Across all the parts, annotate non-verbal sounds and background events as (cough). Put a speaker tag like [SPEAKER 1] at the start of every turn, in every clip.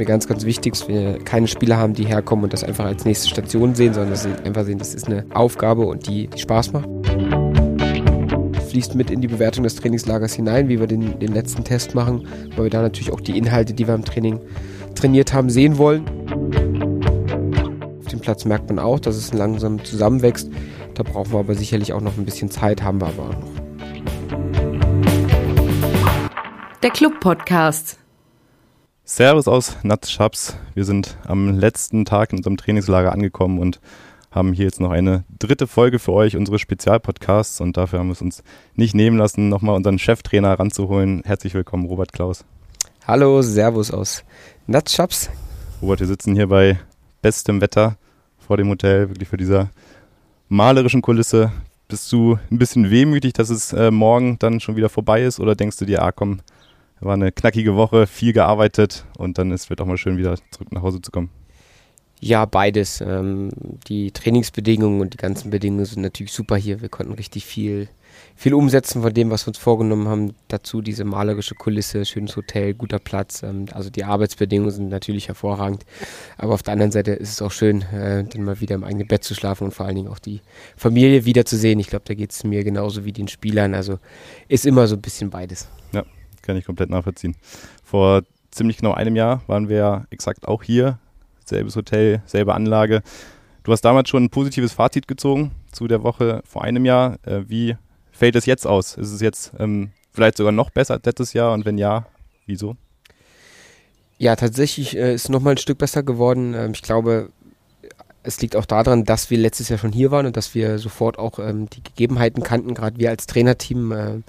[SPEAKER 1] mir ganz, ganz wichtig, dass wir keine Spieler haben, die herkommen und das einfach als nächste Station sehen, sondern dass sie einfach sehen, das ist eine Aufgabe und die, die Spaß macht. Fließt mit in die Bewertung des Trainingslagers hinein, wie wir den, den letzten Test machen, weil wir da natürlich auch die Inhalte, die wir im Training trainiert haben, sehen wollen. Auf dem Platz merkt man auch, dass es langsam zusammenwächst. Da brauchen wir aber sicherlich auch noch ein bisschen Zeit, haben wir aber auch noch.
[SPEAKER 2] Der Club Podcast.
[SPEAKER 3] Servus aus Natzschaps. Wir sind am letzten Tag in unserem Trainingslager angekommen und haben hier jetzt noch eine dritte Folge für euch, unsere Spezialpodcasts. Und dafür haben wir es uns nicht nehmen lassen, nochmal unseren Cheftrainer ranzuholen. Herzlich willkommen, Robert Klaus.
[SPEAKER 1] Hallo, Servus aus Natzschaps.
[SPEAKER 3] Robert, wir sitzen hier bei bestem Wetter vor dem Hotel, wirklich für dieser malerischen Kulisse. Bist du ein bisschen wehmütig, dass es äh, morgen dann schon wieder vorbei ist? Oder denkst du dir, ah komm, war eine knackige Woche, viel gearbeitet und dann ist wird auch mal schön wieder zurück nach Hause zu kommen.
[SPEAKER 1] Ja, beides. Ähm, die Trainingsbedingungen und die ganzen Bedingungen sind natürlich super hier. Wir konnten richtig viel, viel umsetzen von dem, was wir uns vorgenommen haben. Dazu diese malerische Kulisse, schönes Hotel, guter Platz. Ähm, also die Arbeitsbedingungen sind natürlich hervorragend. Aber auf der anderen Seite ist es auch schön, äh, dann mal wieder im eigenen Bett zu schlafen und vor allen Dingen auch die Familie wiederzusehen. Ich glaube, da geht es mir genauso wie den Spielern. Also ist immer so ein bisschen beides.
[SPEAKER 3] Ja, kann ich komplett nachvollziehen. Vor ziemlich genau einem Jahr waren wir ja exakt auch hier, selbes Hotel, selbe Anlage. Du hast damals schon ein positives Fazit gezogen zu der Woche vor einem Jahr. Äh, wie fällt es jetzt aus? Ist es jetzt ähm, vielleicht sogar noch besser als letztes Jahr und wenn ja, wieso?
[SPEAKER 1] Ja, tatsächlich äh, ist es nochmal ein Stück besser geworden. Ähm, ich glaube, es liegt auch daran, dass wir letztes Jahr schon hier waren und dass wir sofort auch ähm, die Gegebenheiten kannten. Gerade wir als Trainerteam äh,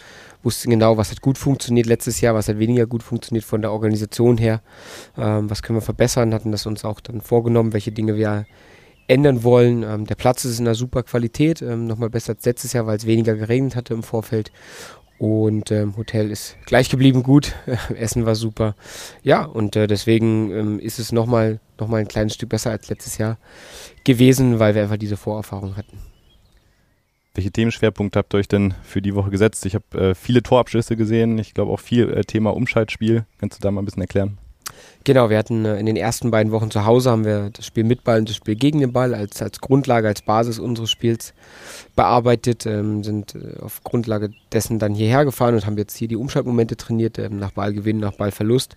[SPEAKER 1] wussten genau, was hat gut funktioniert letztes Jahr, was hat weniger gut funktioniert von der Organisation her, ähm, was können wir verbessern, hatten das uns auch dann vorgenommen, welche Dinge wir ändern wollen. Ähm, der Platz ist in einer super Qualität, ähm, nochmal besser als letztes Jahr, weil es weniger geregnet hatte im Vorfeld. Und ähm, Hotel ist gleich geblieben gut, (laughs) Essen war super. Ja, und äh, deswegen ähm, ist es nochmal noch mal ein kleines Stück besser als letztes Jahr gewesen, weil wir einfach diese Vorerfahrung hatten.
[SPEAKER 3] Welche Themenschwerpunkte habt ihr euch denn für die Woche gesetzt? Ich habe äh, viele Torabschlüsse gesehen, ich glaube auch viel äh, Thema Umschaltspiel. Kannst du da mal ein bisschen erklären?
[SPEAKER 1] Genau, wir hatten äh, in den ersten beiden Wochen zu Hause haben wir das Spiel mit Ball und das Spiel gegen den Ball als, als Grundlage, als Basis unseres Spiels bearbeitet, ähm, sind äh, auf Grundlage dessen dann hierher gefahren und haben jetzt hier die Umschaltmomente trainiert, ähm, nach Ballgewinn, nach Ballverlust.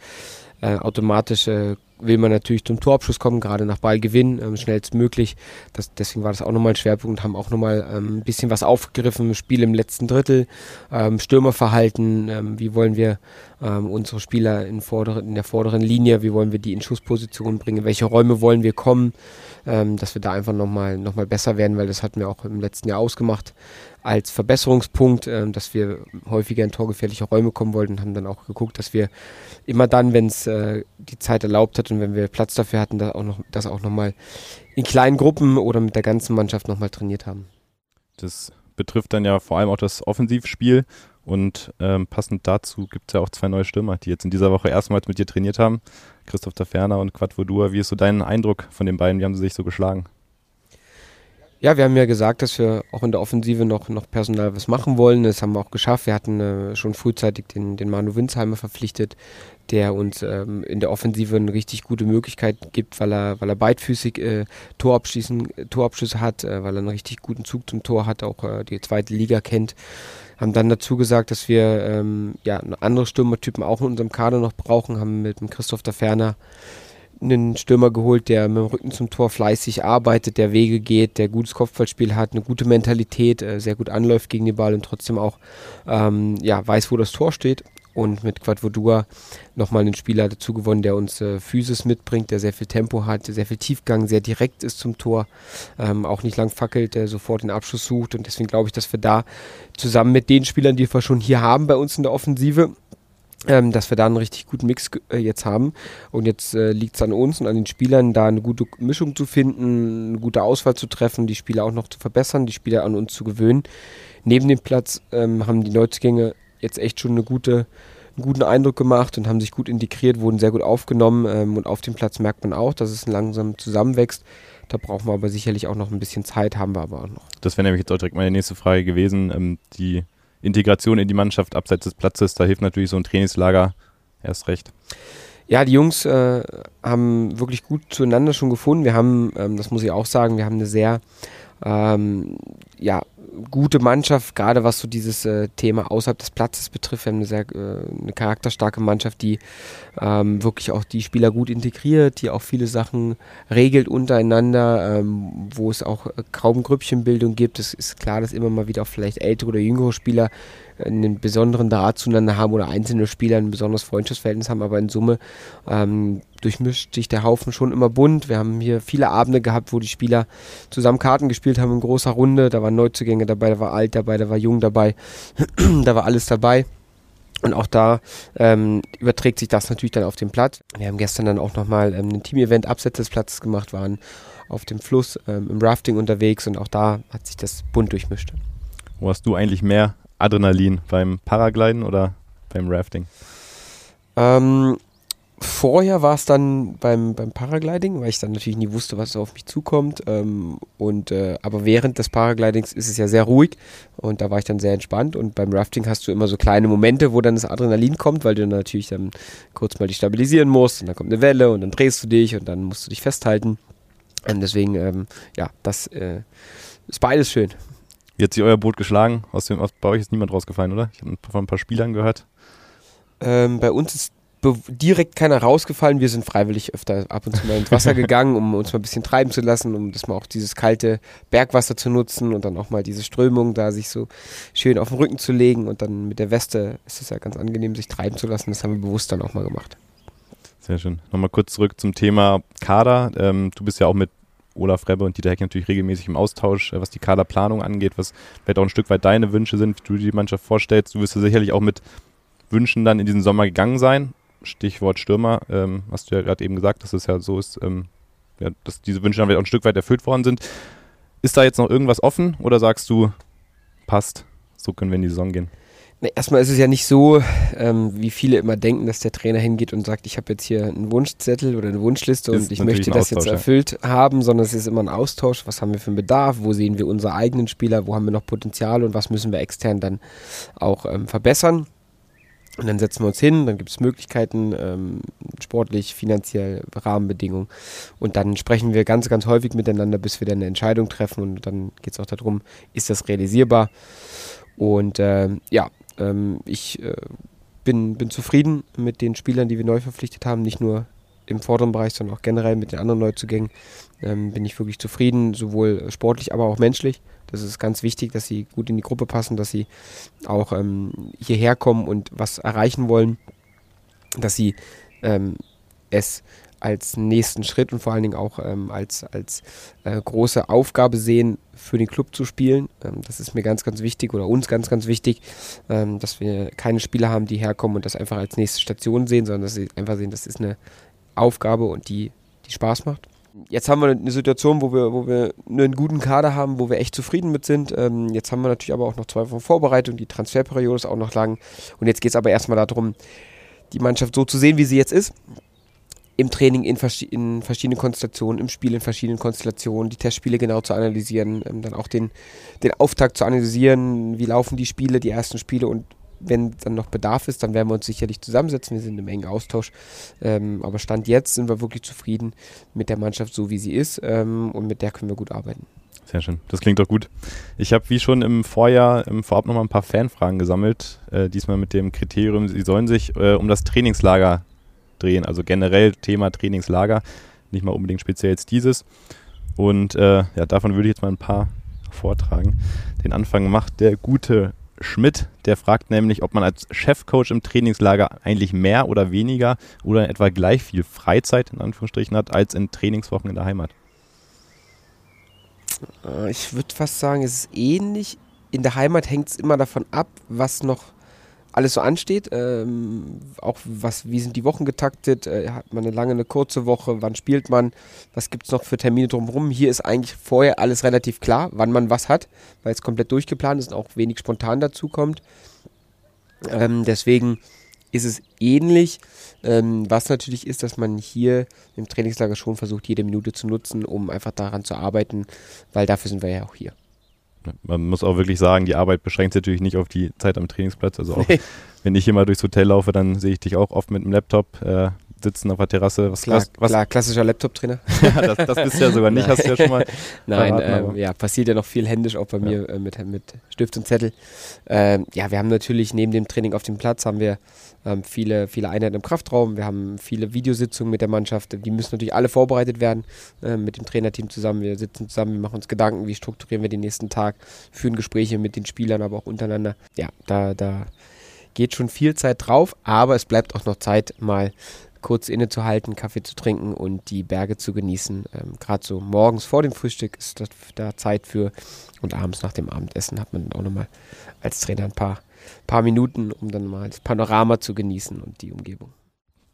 [SPEAKER 1] Äh, automatisch äh, will man natürlich zum Torabschluss kommen, gerade nach Ballgewinn, ähm, schnellstmöglich. Das, deswegen war das auch nochmal ein Schwerpunkt, haben auch nochmal ähm, ein bisschen was aufgegriffen, Spiel im letzten Drittel, ähm, Stürmerverhalten, ähm, wie wollen wir ähm, unsere Spieler in, vorderen, in der vorderen Linie, wie wollen wir die in Schussposition bringen, welche Räume wollen wir kommen, ähm, dass wir da einfach nochmal noch mal besser werden, weil das hatten wir auch im letzten Jahr ausgemacht als Verbesserungspunkt, äh, dass wir häufiger in torgefährliche Räume kommen wollten, haben dann auch geguckt, dass wir immer dann, wenn es äh, die Zeit erlaubt hat und wenn wir Platz dafür hatten, das auch noch, das auch nochmal in kleinen Gruppen oder mit der ganzen Mannschaft nochmal trainiert haben.
[SPEAKER 3] Das betrifft dann ja vor allem auch das Offensivspiel und ähm, passend dazu gibt es ja auch zwei neue Stürmer, die jetzt in dieser Woche erstmals mit dir trainiert haben. Christoph Taferner und Quad Vodua. Wie ist so dein Eindruck von den beiden? Wie haben sie sich so geschlagen?
[SPEAKER 1] Ja, wir haben ja gesagt, dass wir auch in der Offensive noch, noch personal was machen wollen. Das haben wir auch geschafft. Wir hatten äh, schon frühzeitig den, den Manu Winsheimer verpflichtet, der uns ähm, in der Offensive eine richtig gute Möglichkeit gibt, weil er, weil er beidfüßig äh, Torabschießen, Torabschüsse hat, äh, weil er einen richtig guten Zug zum Tor hat, auch äh, die zweite Liga kennt. Haben dann dazu gesagt, dass wir ähm, ja, andere Stürmertypen auch in unserem Kader noch brauchen, haben mit dem Christoph der Ferner einen Stürmer geholt, der mit dem Rücken zum Tor fleißig arbeitet, der Wege geht, der gutes Kopfballspiel hat, eine gute Mentalität, äh, sehr gut anläuft gegen den Ball und trotzdem auch ähm, ja, weiß, wo das Tor steht. Und mit Quadvodua nochmal einen Spieler dazu gewonnen, der uns äh, Physis mitbringt, der sehr viel Tempo hat, der sehr viel Tiefgang, sehr direkt ist zum Tor, ähm, auch nicht lang fackelt, der sofort den Abschluss sucht. Und deswegen glaube ich, dass wir da zusammen mit den Spielern, die wir schon hier haben bei uns in der Offensive, ähm, dass wir da einen richtig guten Mix äh, jetzt haben. Und jetzt äh, liegt es an uns und an den Spielern, da eine gute Mischung zu finden, eine gute Auswahl zu treffen, die Spieler auch noch zu verbessern, die Spieler an uns zu gewöhnen. Neben dem Platz ähm, haben die Neuzugänge jetzt echt schon eine gute, einen guten Eindruck gemacht und haben sich gut integriert, wurden sehr gut aufgenommen. Ähm, und auf dem Platz merkt man auch, dass es langsam zusammenwächst. Da brauchen wir aber sicherlich auch noch ein bisschen Zeit, haben wir aber auch noch.
[SPEAKER 3] Das wäre nämlich jetzt auch direkt meine nächste Frage gewesen. Ähm, die Integration in die Mannschaft abseits des Platzes, da hilft natürlich so ein Trainingslager erst recht.
[SPEAKER 1] Ja, die Jungs äh, haben wirklich gut zueinander schon gefunden. Wir haben, ähm, das muss ich auch sagen, wir haben eine sehr ähm, ja, gute Mannschaft, gerade was so dieses äh, Thema außerhalb des Platzes betrifft. Wir haben eine sehr äh, eine charakterstarke Mannschaft, die ähm, wirklich auch die Spieler gut integriert, die auch viele Sachen regelt untereinander, ähm, wo es auch äh, kaum Grüppchenbildung gibt. Es ist klar, dass immer mal wieder auch vielleicht ältere oder jüngere Spieler einen besonderen Draht zueinander haben oder einzelne Spieler ein besonderes Freundschaftsverhältnis haben, aber in Summe ähm, durchmischt sich der Haufen schon immer bunt. Wir haben hier viele Abende gehabt, wo die Spieler zusammen Karten gespielt haben in großer Runde. Da waren Neuzugänge dabei, da war alt dabei, da war jung dabei, (clears throat) da war alles dabei. Und auch da ähm, überträgt sich das natürlich dann auf den Platz. Wir haben gestern dann auch nochmal ähm, ein Team-Event abseits des Platzes gemacht, waren auf dem Fluss ähm, im Rafting unterwegs und auch da hat sich das bunt durchmischt.
[SPEAKER 3] Wo hast du eigentlich mehr Adrenalin? Beim Paragliden oder beim Rafting?
[SPEAKER 1] Ähm, vorher war es dann beim, beim Paragliding, weil ich dann natürlich nie wusste, was auf mich zukommt. Ähm, und, äh, aber während des Paraglidings ist es ja sehr ruhig und da war ich dann sehr entspannt. Und beim Rafting hast du immer so kleine Momente, wo dann das Adrenalin kommt, weil du natürlich dann kurz mal dich stabilisieren musst und dann kommt eine Welle und dann drehst du dich und dann musst du dich festhalten. Und deswegen, ähm, ja, das äh, ist beides schön.
[SPEAKER 3] Wie hat sich euer Boot geschlagen? Aus dem, aus, bei euch ist niemand rausgefallen, oder? Ich habe von ein paar Spielern gehört.
[SPEAKER 1] Ähm, bei uns ist direkt keiner rausgefallen. Wir sind freiwillig öfter ab und zu mal ins Wasser (laughs) gegangen, um uns mal ein bisschen treiben zu lassen, um das mal auch dieses kalte Bergwasser zu nutzen und dann auch mal diese Strömung da sich so schön auf den Rücken zu legen und dann mit der Weste ist es ja ganz angenehm, sich treiben zu lassen. Das haben wir bewusst dann auch mal gemacht.
[SPEAKER 3] Sehr schön. Nochmal kurz zurück zum Thema Kader. Ähm, du bist ja auch mit Olaf Rebbe und Dieter Heck natürlich regelmäßig im Austausch, äh, was die Kaderplanung angeht, was vielleicht auch ein Stück weit deine Wünsche sind, wie du die Mannschaft vorstellst. Du wirst ja sicherlich auch mit Wünschen dann in diesen Sommer gegangen sein. Stichwort Stürmer, ähm, hast du ja gerade eben gesagt, dass es ja so ist, ähm, ja, dass diese Wünsche dann vielleicht auch ein Stück weit erfüllt worden sind. Ist da jetzt noch irgendwas offen oder sagst du, passt, so können wir in die Saison gehen?
[SPEAKER 1] Na, erstmal ist es ja nicht so, ähm, wie viele immer denken, dass der Trainer hingeht und sagt, ich habe jetzt hier einen Wunschzettel oder eine Wunschliste ist und ich möchte das jetzt erfüllt ja. haben, sondern es ist immer ein Austausch. Was haben wir für einen Bedarf? Wo sehen wir unsere eigenen Spieler? Wo haben wir noch Potenzial und was müssen wir extern dann auch ähm, verbessern? Und dann setzen wir uns hin, dann gibt es Möglichkeiten, ähm, sportlich, finanziell, Rahmenbedingungen. Und dann sprechen wir ganz, ganz häufig miteinander, bis wir dann eine Entscheidung treffen. Und dann geht es auch darum, ist das realisierbar? Und äh, ja, ähm, ich äh, bin, bin zufrieden mit den Spielern, die wir neu verpflichtet haben, nicht nur im vorderen Bereich, sondern auch generell mit den anderen Neuzugängen. Ähm, bin ich wirklich zufrieden, sowohl sportlich, aber auch menschlich. Das ist ganz wichtig, dass sie gut in die Gruppe passen, dass sie auch ähm, hierher kommen und was erreichen wollen, dass sie ähm, es als nächsten Schritt und vor allen Dingen auch ähm, als, als äh, große Aufgabe sehen, für den Club zu spielen. Ähm, das ist mir ganz, ganz wichtig oder uns ganz, ganz wichtig, ähm, dass wir keine Spieler haben, die herkommen und das einfach als nächste Station sehen, sondern dass sie einfach sehen, das ist eine Aufgabe und die, die Spaß macht jetzt haben wir eine Situation, wo wir, wo wir einen guten Kader haben, wo wir echt zufrieden mit sind. Ähm, jetzt haben wir natürlich aber auch noch zwei Wochen Vorbereitung, die Transferperiode ist auch noch lang. Und jetzt geht es aber erstmal darum, die Mannschaft so zu sehen, wie sie jetzt ist. Im Training in, vers in verschiedenen Konstellationen, im Spiel in verschiedenen Konstellationen, die Testspiele genau zu analysieren, ähm, dann auch den, den Auftakt zu analysieren, wie laufen die Spiele, die ersten Spiele und wenn dann noch Bedarf ist, dann werden wir uns sicherlich zusammensetzen. Wir sind im engen Austausch. Ähm, aber Stand jetzt sind wir wirklich zufrieden mit der Mannschaft, so wie sie ist. Ähm, und mit der können wir gut arbeiten.
[SPEAKER 3] Sehr schön. Das klingt doch gut. Ich habe wie schon im Vorjahr im Vorab nochmal ein paar Fanfragen gesammelt. Äh, diesmal mit dem Kriterium, sie sollen sich äh, um das Trainingslager drehen. Also generell Thema Trainingslager. Nicht mal unbedingt speziell jetzt dieses. Und äh, ja, davon würde ich jetzt mal ein paar vortragen. Den Anfang macht der gute Schmidt, der fragt nämlich, ob man als Chefcoach im Trainingslager eigentlich mehr oder weniger oder etwa gleich viel Freizeit in Anführungsstrichen hat als in Trainingswochen in der Heimat.
[SPEAKER 1] Äh, ich würde fast sagen, es ist ähnlich. In der Heimat hängt es immer davon ab, was noch alles so ansteht. Ähm, auch was, wie sind die Wochen getaktet? Äh, hat man eine lange, eine kurze Woche? Wann spielt man? Was gibt es noch für Termine drumherum? Hier ist eigentlich vorher alles relativ klar, wann man was hat, weil es komplett durchgeplant ist und auch wenig spontan dazu kommt. Ähm, deswegen ist es ähnlich. Ähm, was natürlich ist, dass man hier im Trainingslager schon versucht, jede Minute zu nutzen, um einfach daran zu arbeiten, weil dafür sind wir ja auch hier.
[SPEAKER 3] Man muss auch wirklich sagen, die Arbeit beschränkt sich natürlich nicht auf die Zeit am Trainingsplatz. Also auch wenn ich hier mal durchs Hotel laufe, dann sehe ich dich auch oft mit dem Laptop. Äh, sitzen auf der Terrasse. Was,
[SPEAKER 1] Klar,
[SPEAKER 3] was,
[SPEAKER 1] klar klassischer Laptop-Trainer. (laughs)
[SPEAKER 3] ja, das, das bist du ja sogar nicht, (laughs) hast du ja schon mal.
[SPEAKER 1] Nein,
[SPEAKER 3] verraten,
[SPEAKER 1] ähm, ja, passiert ja noch viel händisch, auch bei mir äh, mit, mit Stift und Zettel. Ähm, ja, wir haben natürlich neben dem Training auf dem Platz haben wir ähm, viele, viele Einheiten im Kraftraum. Wir haben viele Videositzungen mit der Mannschaft. Die müssen natürlich alle vorbereitet werden äh, mit dem Trainerteam zusammen. Wir sitzen zusammen, wir machen uns Gedanken, wie strukturieren wir den nächsten Tag, führen Gespräche mit den Spielern, aber auch untereinander. Ja, da, da geht schon viel Zeit drauf, aber es bleibt auch noch Zeit, mal kurz innezuhalten, Kaffee zu trinken und die Berge zu genießen. Ähm, Gerade so morgens vor dem Frühstück ist das, da Zeit für und abends nach dem Abendessen hat man dann auch nochmal als Trainer ein paar, paar Minuten, um dann mal das Panorama zu genießen und die Umgebung.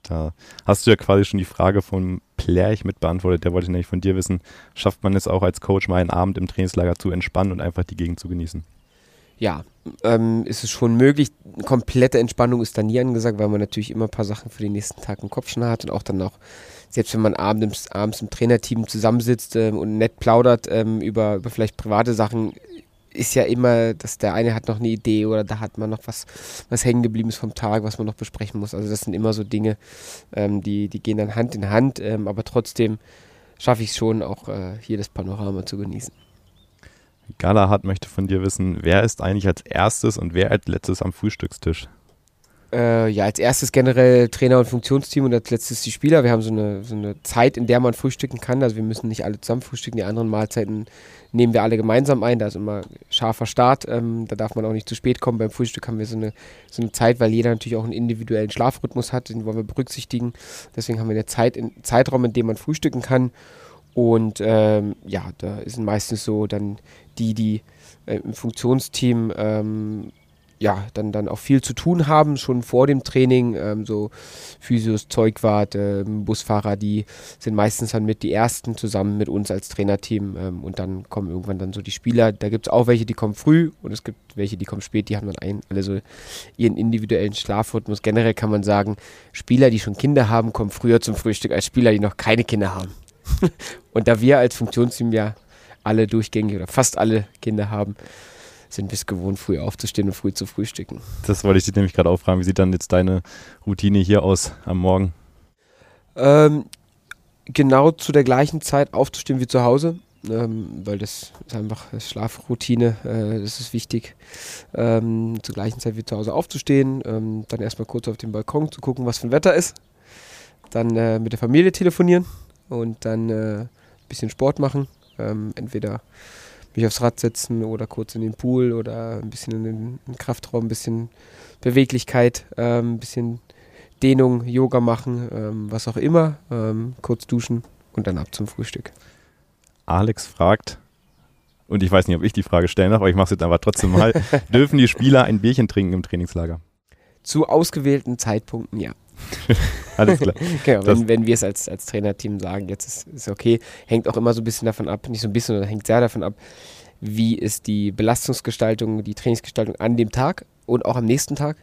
[SPEAKER 3] Da hast du ja quasi schon die Frage vom Plärch mit beantwortet. Der wollte ich nämlich von dir wissen. Schafft man es auch als Coach mal einen Abend im Trainingslager zu entspannen und einfach die Gegend zu genießen?
[SPEAKER 1] Ja, ähm, ist es schon möglich. Komplette Entspannung ist da nie angesagt, weil man natürlich immer ein paar Sachen für den nächsten Tag im Kopf schon hat und auch dann auch, selbst wenn man abends, abends im Trainerteam zusammensitzt ähm, und nett plaudert ähm, über, über vielleicht private Sachen, ist ja immer, dass der eine hat noch eine Idee oder da hat man noch was, was hängen geblieben ist vom Tag, was man noch besprechen muss. Also das sind immer so Dinge, ähm, die, die gehen dann Hand in Hand, ähm, aber trotzdem schaffe ich es schon, auch äh, hier das Panorama zu genießen.
[SPEAKER 3] Galahad möchte von dir wissen, wer ist eigentlich als erstes und wer als letztes am Frühstückstisch?
[SPEAKER 1] Äh, ja, als erstes generell Trainer und Funktionsteam und als letztes die Spieler. Wir haben so eine, so eine Zeit, in der man frühstücken kann. Also wir müssen nicht alle zusammen frühstücken. Die anderen Mahlzeiten nehmen wir alle gemeinsam ein. Da ist immer scharfer Start. Ähm, da darf man auch nicht zu spät kommen. Beim Frühstück haben wir so eine, so eine Zeit, weil jeder natürlich auch einen individuellen Schlafrhythmus hat. Den wollen wir berücksichtigen. Deswegen haben wir eine Zeit, Zeitraum, in dem man frühstücken kann. Und ähm, ja, da sind meistens so dann die, die äh, im Funktionsteam ähm, ja, dann, dann auch viel zu tun haben, schon vor dem Training, ähm, so Physios, Zeugwart, ähm, Busfahrer, die sind meistens dann mit die Ersten zusammen mit uns als Trainerteam ähm, und dann kommen irgendwann dann so die Spieler, da gibt es auch welche, die kommen früh und es gibt welche, die kommen spät, die haben dann ein, alle so ihren individuellen Schlafrhythmus. Generell kann man sagen, Spieler, die schon Kinder haben, kommen früher zum Frühstück als Spieler, die noch keine Kinder haben. (laughs) und da wir als Funktionsteam ja alle durchgängig oder fast alle Kinder haben, sind wir es gewohnt, früh aufzustehen und früh zu frühstücken.
[SPEAKER 3] Das wollte ich dich nämlich gerade auch fragen. Wie sieht dann jetzt deine Routine hier aus am Morgen?
[SPEAKER 1] Ähm, genau zu der gleichen Zeit aufzustehen wie zu Hause, ähm, weil das ist einfach Schlafroutine, äh, das ist wichtig. Ähm, zur gleichen Zeit wie zu Hause aufzustehen, ähm, dann erstmal kurz auf den Balkon zu gucken, was für ein Wetter ist, dann äh, mit der Familie telefonieren und dann äh, ein bisschen Sport machen, ähm, entweder mich aufs Rad setzen oder kurz in den Pool oder ein bisschen in den, in den Kraftraum, ein bisschen Beweglichkeit, ähm, ein bisschen Dehnung, Yoga machen, ähm, was auch immer, ähm, kurz duschen und dann ab zum Frühstück.
[SPEAKER 3] Alex fragt, und ich weiß nicht, ob ich die Frage stellen darf, aber ich mache es jetzt einfach trotzdem mal. (laughs) Dürfen die Spieler ein Bierchen trinken im Trainingslager?
[SPEAKER 1] Zu ausgewählten Zeitpunkten, ja. (laughs)
[SPEAKER 3] Alles klar. (laughs)
[SPEAKER 1] Genau,
[SPEAKER 3] Das-
[SPEAKER 1] wenn, wenn wir es als, als Trainerteam sagen, jetzt ist, ist okay, hängt auch immer so ein bisschen davon ab, nicht so ein bisschen, sondern hängt sehr davon ab, wie ist die Belastungsgestaltung, die Trainingsgestaltung an dem Tag und auch am nächsten Tag.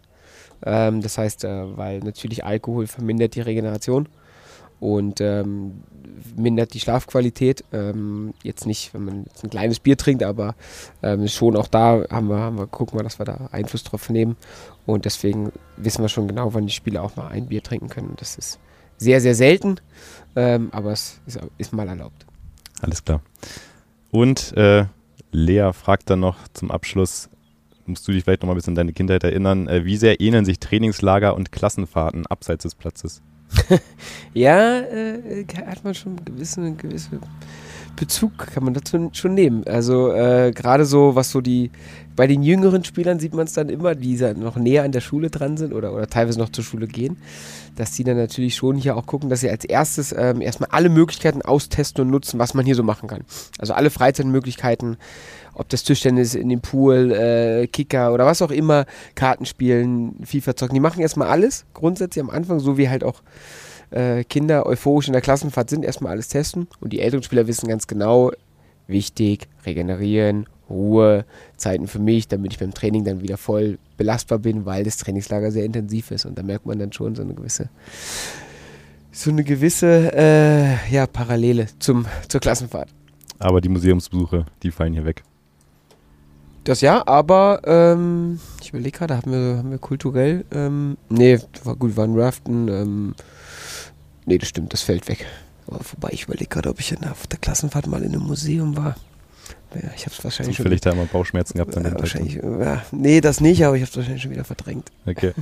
[SPEAKER 1] Ähm, das heißt, äh, weil natürlich Alkohol vermindert die Regeneration und ähm, mindert die Schlafqualität. Ähm, jetzt nicht, wenn man jetzt ein kleines Bier trinkt, aber ähm, schon auch da haben wir, haben wir, gucken wir, dass wir da Einfluss drauf nehmen. Und deswegen wissen wir schon genau, wann die Spieler auch mal ein Bier trinken können. Das ist sehr, sehr selten, ähm, aber es ist, ist mal erlaubt.
[SPEAKER 3] Alles klar. Und äh, Lea fragt dann noch zum Abschluss, musst du dich vielleicht noch mal ein bisschen an deine Kindheit erinnern, äh, wie sehr ähneln sich Trainingslager und Klassenfahrten abseits des Platzes? (laughs)
[SPEAKER 1] Ja, äh, hat man schon einen gewissen Bezug, kann man dazu schon nehmen. Also äh, gerade so, was so die, bei den jüngeren Spielern sieht man es dann immer, die noch näher an der Schule dran sind oder, oder teilweise noch zur Schule gehen, dass die dann natürlich schon hier auch gucken, dass sie als erstes ähm, erstmal alle Möglichkeiten austesten und nutzen, was man hier so machen kann. Also alle Freizeitmöglichkeiten, ob das Tischtennis in dem Pool, äh, Kicker oder was auch immer, Kartenspielen, FIFA zocken, die machen erstmal alles, grundsätzlich am Anfang, so wie halt auch äh, Kinder euphorisch in der Klassenfahrt sind, erstmal alles testen. Und die älteren Spieler wissen ganz genau, wichtig, regenerieren, Ruhe, Zeiten für mich, damit ich beim Training dann wieder voll belastbar bin, weil das Trainingslager sehr intensiv ist. Und da merkt man dann schon so eine gewisse, so eine gewisse äh, ja, Parallele zum, zur Klassenfahrt.
[SPEAKER 3] Aber die Museumsbesuche, die fallen hier weg.
[SPEAKER 1] Das ja, aber ähm, ich überlege gerade, haben wir, haben wir kulturell, ähm, nee, war gut, wir waren Raften, ähm, nee, das stimmt, das fällt weg. Aber wobei ich überlege gerade, ob ich auf der Klassenfahrt mal in einem Museum war. Ja, ich habe es wahrscheinlich
[SPEAKER 3] Zufällig schon. da immer Bauchschmerzen gehabt
[SPEAKER 1] an den wahrscheinlich, ja, Nee, das nicht, aber ich habe es wahrscheinlich schon wieder verdrängt.
[SPEAKER 3] Okay.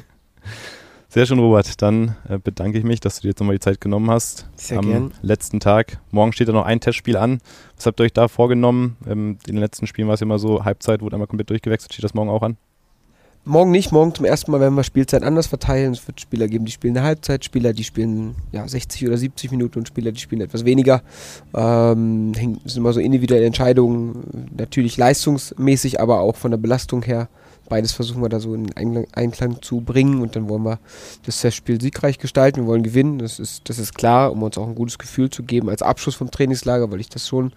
[SPEAKER 3] Sehr schön, Robert. Dann äh, bedanke ich mich, dass du dir jetzt nochmal die Zeit genommen hast.
[SPEAKER 1] Sehr
[SPEAKER 3] am
[SPEAKER 1] gern.
[SPEAKER 3] letzten Tag. Morgen steht ja noch ein Testspiel an. Was habt ihr euch da vorgenommen? Ähm, in den letzten Spielen war es immer so, Halbzeit wurde einmal komplett durchgewechselt. Steht das morgen auch an?
[SPEAKER 1] Morgen nicht, morgen zum ersten Mal werden wir Spielzeit anders verteilen. Es wird Spieler geben, die spielen eine Halbzeit, Spieler, die spielen ja, 60 oder 70 Minuten und Spieler, die spielen etwas weniger. Ähm, sind immer so individuelle Entscheidungen, natürlich leistungsmäßig, aber auch von der Belastung her. Beides versuchen wir da so in Einklang zu bringen und dann wollen wir das Testspiel siegreich gestalten. Wir wollen gewinnen, das ist, das ist klar, um uns auch ein gutes Gefühl zu geben als Abschluss vom Trainingslager, weil ich das schon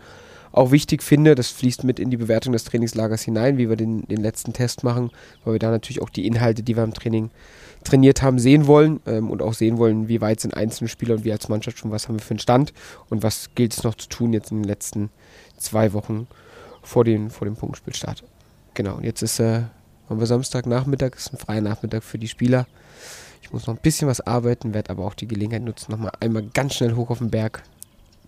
[SPEAKER 1] auch wichtig finde. Das fließt mit in die Bewertung des Trainingslagers hinein, wie wir den, den letzten Test machen, weil wir da natürlich auch die Inhalte, die wir im Training trainiert haben, sehen wollen ähm, und auch sehen wollen, wie weit sind einzelne Spieler und wir als Mannschaft schon, was haben wir für einen Stand und was gilt es noch zu tun jetzt in den letzten zwei Wochen vor, den, vor dem Punktspielstart. Genau, und jetzt ist äh, haben wir Samstagnachmittag, ist ein freier Nachmittag für die Spieler. Ich muss noch ein bisschen was arbeiten, werde aber auch die Gelegenheit nutzen, nochmal einmal ganz schnell hoch auf den Berg,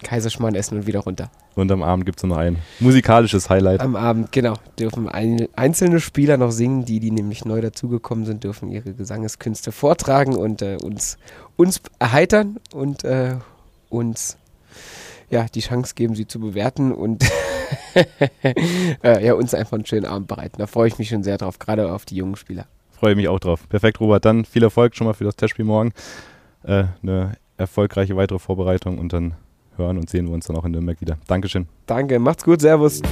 [SPEAKER 1] Kaiserschmarrn essen und wieder runter.
[SPEAKER 3] Und am Abend gibt es noch ein musikalisches Highlight.
[SPEAKER 1] Am Abend, genau. Dürfen ein, einzelne Spieler noch singen, die, die nämlich neu dazugekommen sind, dürfen ihre Gesangeskünste vortragen und äh, uns, uns erheitern und äh, uns ja, die Chance geben, sie zu bewerten und (laughs) äh, ja, uns einfach einen schönen Abend bereiten. Da freue ich mich schon sehr drauf, gerade auf die jungen Spieler.
[SPEAKER 3] Freue mich auch drauf. Perfekt, Robert. Dann viel Erfolg schon mal für das Testspiel morgen. Äh, eine erfolgreiche weitere Vorbereitung und dann hören und sehen wir uns dann auch in Nürnberg wieder. Dankeschön.
[SPEAKER 1] Danke, macht's gut, Servus.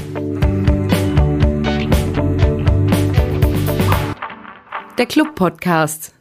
[SPEAKER 2] Der Club Podcast.